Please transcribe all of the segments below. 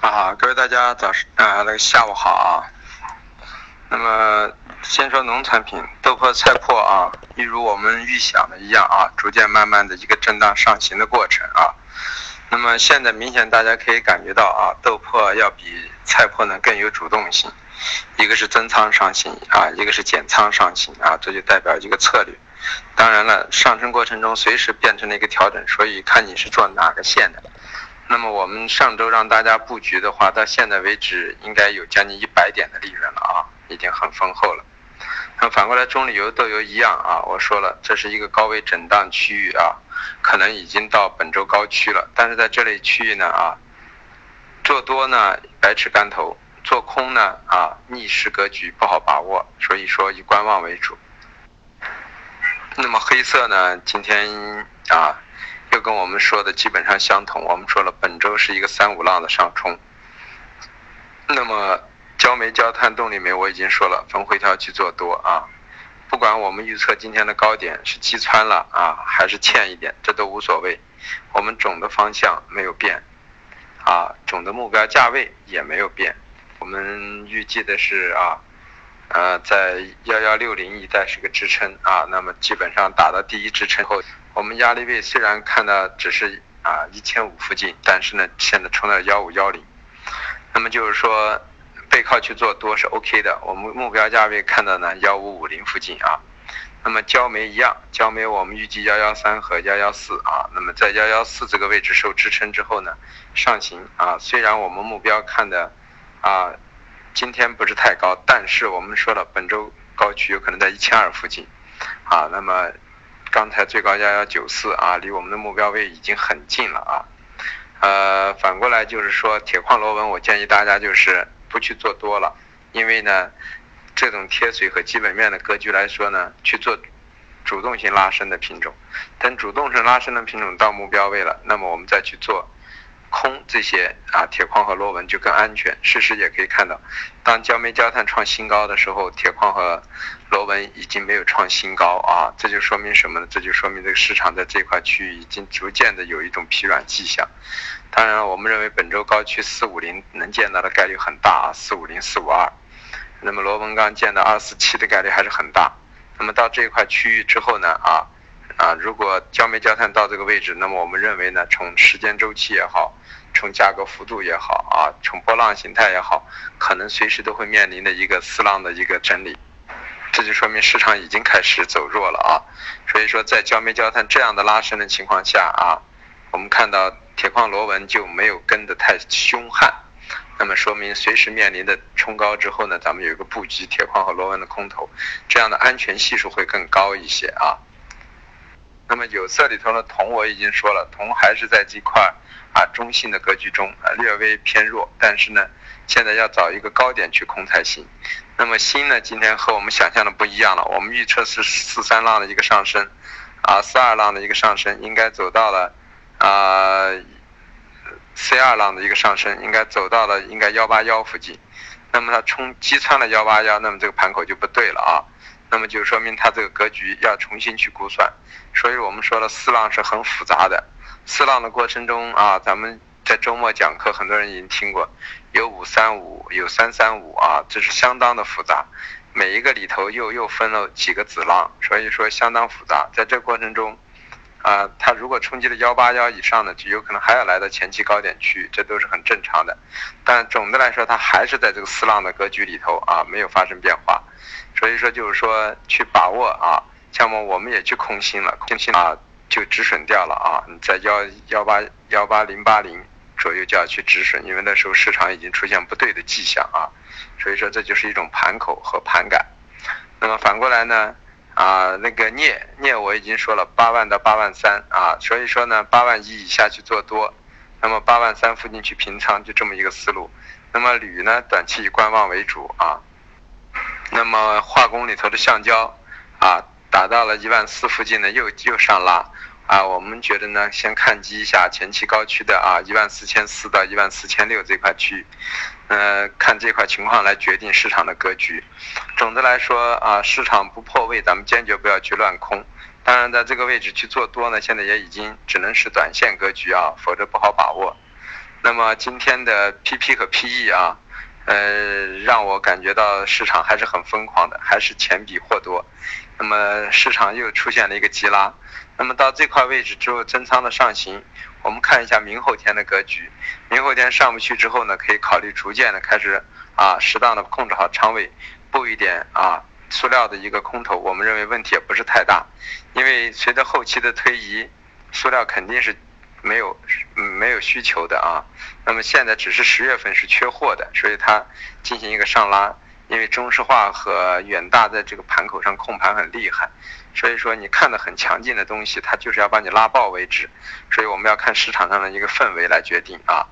啊，各位大家早上啊，那个下午好啊。那么先说农产品，豆粕、菜粕啊，一如我们预想的一样啊，逐渐慢慢的一个震荡上行的过程啊。那么现在明显大家可以感觉到啊，豆粕要比菜粕呢更有主动性，一个是增仓上行啊，一个是减仓上行啊，这就代表一个策略。当然了，上升过程中随时变成了一个调整，所以看你是做哪个线的。那么我们上周让大家布局的话，到现在为止应该有将近一百点的利润了啊，已经很丰厚了。那反过来中榈油豆油一样啊，我说了，这是一个高位震荡区域啊，可能已经到本周高区了。但是在这类区域呢啊，做多呢百尺竿头，做空呢啊逆势格局不好把握，所以说以观望为主。那么黑色呢，今天啊。就跟我们说的基本上相同。我们说了，本周是一个三五浪的上冲。那么焦煤、焦炭、动力煤，我已经说了，逢回调去做多啊。不管我们预测今天的高点是击穿了啊，还是欠一点，这都无所谓。我们总的方向没有变，啊，总的目标价位也没有变。我们预计的是啊，呃，在幺幺六零一带是个支撑啊。那么基本上打到第一支撑后。我们压力位虽然看到只是啊一千五附近，但是呢现在冲到幺五幺零，那么就是说背靠去做多是 OK 的。我们目标价位看到呢幺五五零附近啊，那么焦煤一样，焦煤我们预计幺幺三和幺幺四啊，那么在幺幺四这个位置受支撑之后呢上行啊，虽然我们目标看的啊今天不是太高，但是我们说了本周高区有可能在一千二附近啊，那么。刚才最高幺幺九四啊，离我们的目标位已经很近了啊。呃，反过来就是说，铁矿螺纹，我建议大家就是不去做多了，因为呢，这种贴水和基本面的格局来说呢，去做主动性拉伸的品种，等主动性拉伸的品种到目标位了，那么我们再去做。空这些啊，铁矿和螺纹就更安全。事实也可以看到，当焦煤、焦炭创新高的时候，铁矿和螺纹已经没有创新高啊，这就说明什么呢？这就说明这个市场在这块区域已经逐渐的有一种疲软迹象。当然，我们认为本周高区四五零能见到的概率很大啊，四五零、四五二。那么螺纹钢见到二四七的概率还是很大。那么到这一块区域之后呢啊？啊，如果焦煤焦炭到这个位置，那么我们认为呢，从时间周期也好，从价格幅度也好啊，从波浪形态也好，可能随时都会面临的一个四浪的一个整理，这就说明市场已经开始走弱了啊。所以说，在焦煤焦炭这样的拉升的情况下啊，我们看到铁矿螺纹就没有跟得太凶悍，那么说明随时面临的冲高之后呢，咱们有一个布局铁矿和螺纹的空头，这样的安全系数会更高一些啊。那么有色里头的铜我已经说了，铜还是在这块啊中性的格局中啊略微偏弱，但是呢，现在要找一个高点去空才行。那么锌呢，今天和我们想象的不一样了，我们预测是四三浪的一个上升，啊四二浪的一个上升，应该走到了啊 C 二浪的一个上升，应该走到了应该幺八幺附近。那么它冲击穿了幺八幺，那么这个盘口就不对了啊。那么就说明它这个格局要重新去估算，所以我们说了四浪是很复杂的。四浪的过程中啊，咱们在周末讲课，很多人已经听过，有五三五，有三三五啊，这是相当的复杂。每一个里头又又分了几个子浪，所以说相当复杂。在这过程中，啊，它如果冲击了幺八幺以上的，就有可能还要来到前期高点区域，这都是很正常的。但总的来说，它还是在这个四浪的格局里头啊，没有发生变化。所以说，就是说去把握啊，像么我们也去空心了，空心啊就止损掉了啊。你在幺幺八幺八零八零左右就要去止损，因为那时候市场已经出现不对的迹象啊。所以说这就是一种盘口和盘感。那么反过来呢啊，那个镍镍我已经说了八万到八万三啊，所以说呢八万一以下去做多，那么八万三附近去平仓，就这么一个思路。那么铝呢，短期以观望为主啊。那么化工里头的橡胶，啊，达到了一万四附近呢，又又上拉，啊，我们觉得呢，先看及一下前期高区的啊，一万四千四到一万四千六这块区域，呃，看这块情况来决定市场的格局。总的来说啊，市场不破位，咱们坚决不要去乱空。当然，在这个位置去做多呢，现在也已经只能是短线格局啊，否则不好把握。那么今天的 PP 和 PE 啊，呃，让我感觉到市场还是很疯狂的，还是钱比货多。那么市场又出现了一个急拉，那么到这块位置之后增仓的上行，我们看一下明后天的格局。明后天上不去之后呢，可以考虑逐渐的开始啊，适当的控制好仓位，布一点啊塑料的一个空头，我们认为问题也不是太大，因为随着后期的推移，塑料肯定是。没有，没有需求的啊。那么现在只是十月份是缺货的，所以它进行一个上拉。因为中石化和远大在这个盘口上控盘很厉害，所以说你看的很强劲的东西，它就是要把你拉爆为止。所以我们要看市场上的一个氛围来决定啊。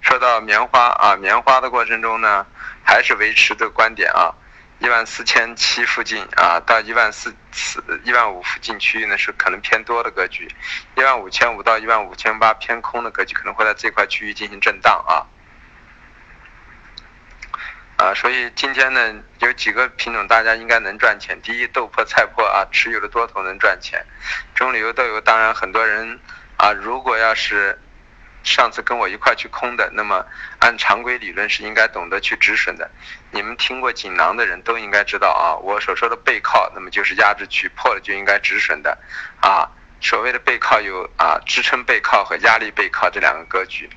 说到棉花啊，棉花的过程中呢，还是维持的观点啊。一万四千七附近啊，到一万四四一万五附近区域呢是可能偏多的格局，一万五千五到一万五千八偏空的格局可能会在这块区域进行震荡啊，啊，所以今天呢有几个品种大家应该能赚钱，第一豆粕菜粕啊持有的多头能赚钱，中旅游豆油当然很多人啊如果要是。上次跟我一块去空的，那么按常规理论是应该懂得去止损的。你们听过锦囊的人都应该知道啊，我所说的背靠，那么就是压制区破了就应该止损的啊。所谓的背靠有啊支撑背靠和压力背靠这两个格局。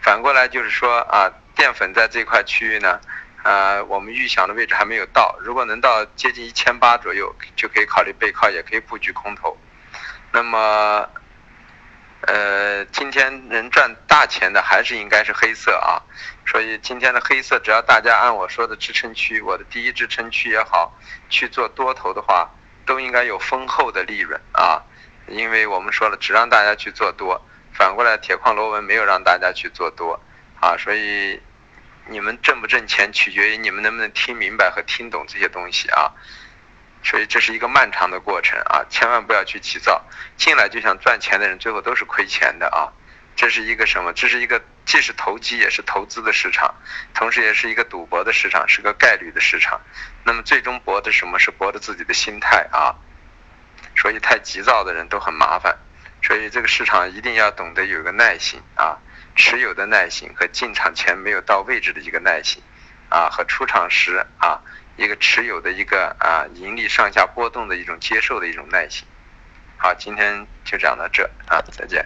反过来就是说啊，淀粉在这块区域呢，呃，我们预想的位置还没有到，如果能到接近一千八左右，就可以考虑背靠，也可以布局空头。那么。呃，今天能赚大钱的还是应该是黑色啊，所以今天的黑色，只要大家按我说的支撑区，我的第一支撑区也好，去做多头的话，都应该有丰厚的利润啊，因为我们说了，只让大家去做多，反过来铁矿螺纹没有让大家去做多啊，所以你们挣不挣钱，取决于你们能不能听明白和听懂这些东西啊。所以这是一个漫长的过程啊，千万不要去急躁。进来就想赚钱的人，最后都是亏钱的啊。这是一个什么？这是一个既是投机也是投资的市场，同时也是一个赌博的市场，是个概率的市场。那么最终博的什么是博的自己的心态啊。所以太急躁的人都很麻烦。所以这个市场一定要懂得有个耐心啊，持有的耐心和进场前没有到位置的一个耐心啊，和出场时啊。一个持有的一个啊盈利上下波动的一种接受的一种耐心，好，今天就讲到这啊，再见。